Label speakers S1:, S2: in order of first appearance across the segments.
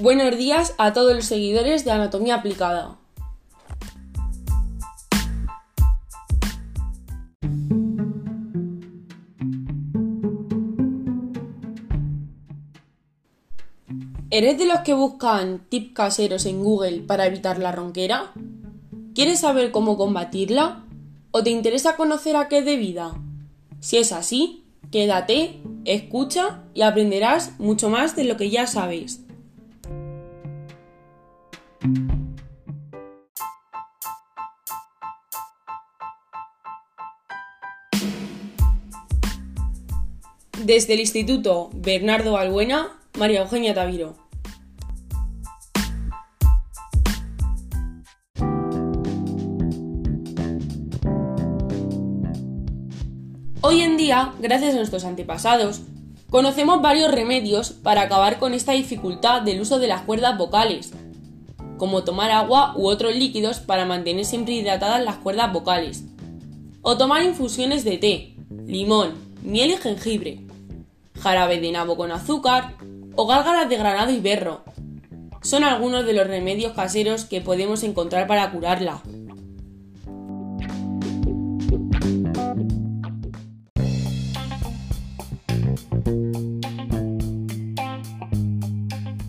S1: Buenos días a todos los seguidores de Anatomía Aplicada. ¿Eres de los que buscan tips caseros en Google para evitar la ronquera? ¿Quieres saber cómo combatirla? ¿O te interesa conocer a qué es debida? Si es así, quédate, escucha y aprenderás mucho más de lo que ya sabes. Desde el Instituto Bernardo Balbuena, María Eugenia Taviro. Hoy en día, gracias a nuestros antepasados, conocemos varios remedios para acabar con esta dificultad del uso de las cuerdas vocales, como tomar agua u otros líquidos para mantener siempre hidratadas las cuerdas vocales, o tomar infusiones de té, limón, miel y jengibre, jarabe de nabo con azúcar o gárgaras de granado y berro. Son algunos de los remedios caseros que podemos encontrar para curarla.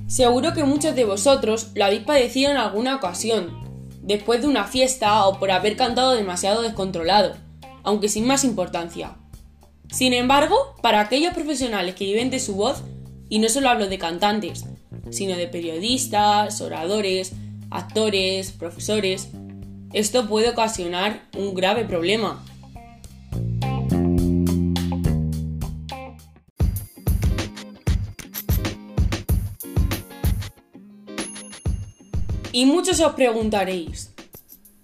S1: Seguro que muchos de vosotros lo habéis padecido en alguna ocasión, después de una fiesta o por haber cantado demasiado descontrolado, aunque sin más importancia. Sin embargo, para aquellos profesionales que viven de su voz, y no solo hablo de cantantes, sino de periodistas, oradores, actores, profesores, esto puede ocasionar un grave problema. Y muchos os preguntaréis,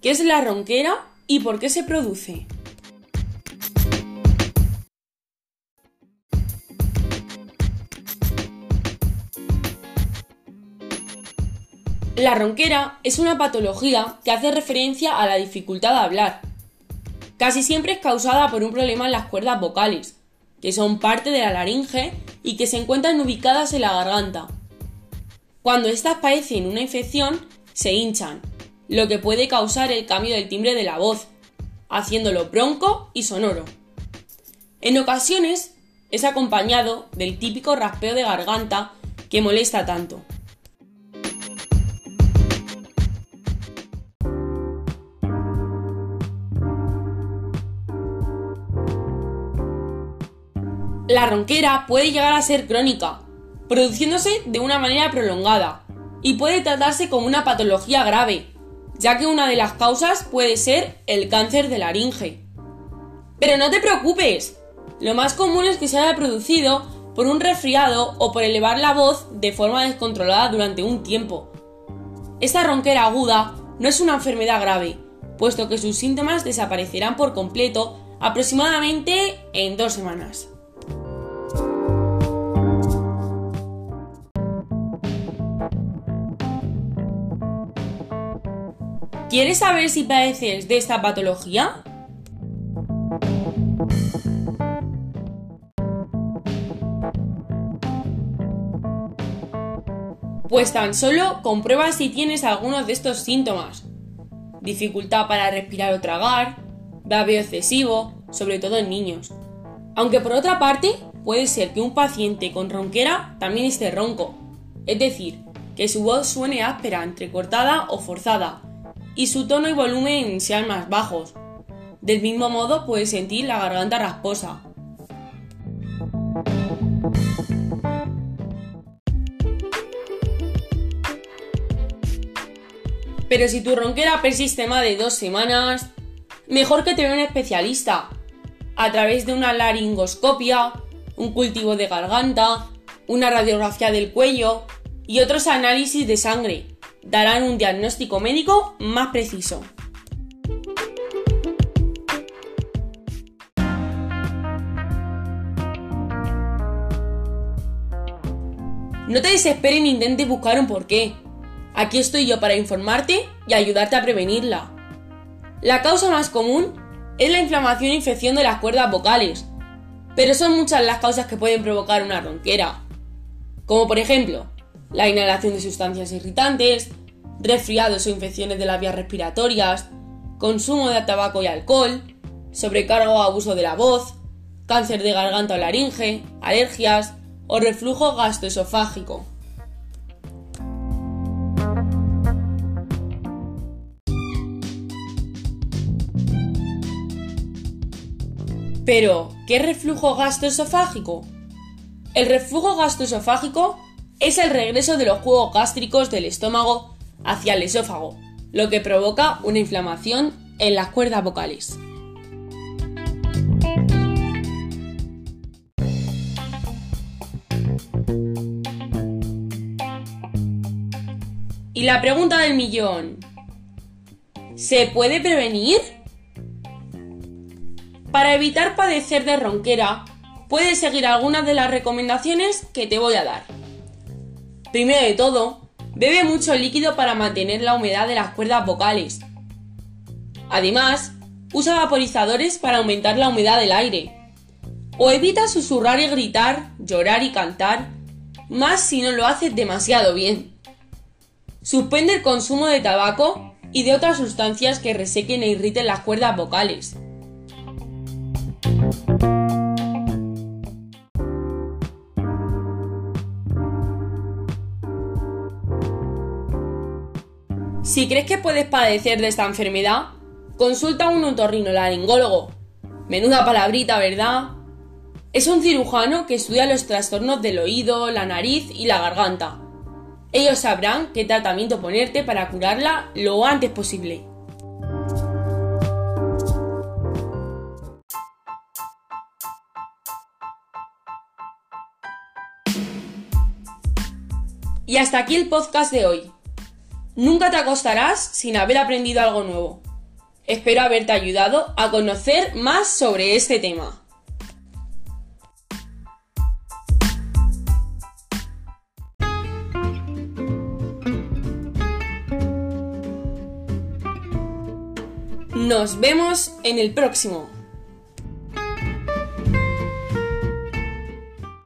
S1: ¿qué es la ronquera y por qué se produce? La ronquera es una patología que hace referencia a la dificultad de hablar. Casi siempre es causada por un problema en las cuerdas vocales, que son parte de la laringe y que se encuentran ubicadas en la garganta. Cuando estas padecen una infección, se hinchan, lo que puede causar el cambio del timbre de la voz, haciéndolo bronco y sonoro. En ocasiones es acompañado del típico raspeo de garganta que molesta tanto. La ronquera puede llegar a ser crónica, produciéndose de una manera prolongada, y puede tratarse como una patología grave, ya que una de las causas puede ser el cáncer de laringe. Pero no te preocupes, lo más común es que se haya producido por un resfriado o por elevar la voz de forma descontrolada durante un tiempo. Esta ronquera aguda no es una enfermedad grave, puesto que sus síntomas desaparecerán por completo aproximadamente en dos semanas. ¿Quieres saber si padeces de esta patología? Pues tan solo comprueba si tienes algunos de estos síntomas. Dificultad para respirar o tragar, babeo excesivo, sobre todo en niños. Aunque por otra parte, puede ser que un paciente con ronquera también esté ronco, es decir, que su voz suene áspera, entrecortada o forzada, y su tono y volumen sean más bajos. Del mismo modo puedes sentir la garganta rasposa. Pero si tu ronquera persiste más de dos semanas, mejor que te vea un especialista, a través de una laringoscopia, un cultivo de garganta, una radiografía del cuello y otros análisis de sangre darán un diagnóstico médico más preciso. No te desesperes ni intentes buscar un porqué. Aquí estoy yo para informarte y ayudarte a prevenirla. La causa más común es la inflamación e infección de las cuerdas vocales, pero son muchas las causas que pueden provocar una ronquera, como por ejemplo la inhalación de sustancias irritantes, resfriados o infecciones de las vías respiratorias, consumo de tabaco y alcohol, sobrecargo o abuso de la voz, cáncer de garganta o laringe, alergias o reflujo gastroesofágico. Pero, ¿qué es reflujo gastroesofágico? El reflujo gastroesofágico es el regreso de los jugos gástricos del estómago hacia el esófago, lo que provoca una inflamación en las cuerdas vocales. Y la pregunta del millón, ¿se puede prevenir? Para evitar padecer de ronquera, puedes seguir algunas de las recomendaciones que te voy a dar. Primero de todo, bebe mucho líquido para mantener la humedad de las cuerdas vocales. Además, usa vaporizadores para aumentar la humedad del aire. O evita susurrar y gritar, llorar y cantar, más si no lo haces demasiado bien. Suspende el consumo de tabaco y de otras sustancias que resequen e irriten las cuerdas vocales. Si crees que puedes padecer de esta enfermedad, consulta a un otorrinolaringólogo. Menuda palabrita, ¿verdad? Es un cirujano que estudia los trastornos del oído, la nariz y la garganta. Ellos sabrán qué tratamiento ponerte para curarla lo antes posible. Y hasta aquí el podcast de hoy. Nunca te acostarás sin haber aprendido algo nuevo. Espero haberte ayudado a conocer más sobre este tema. Nos vemos en el próximo.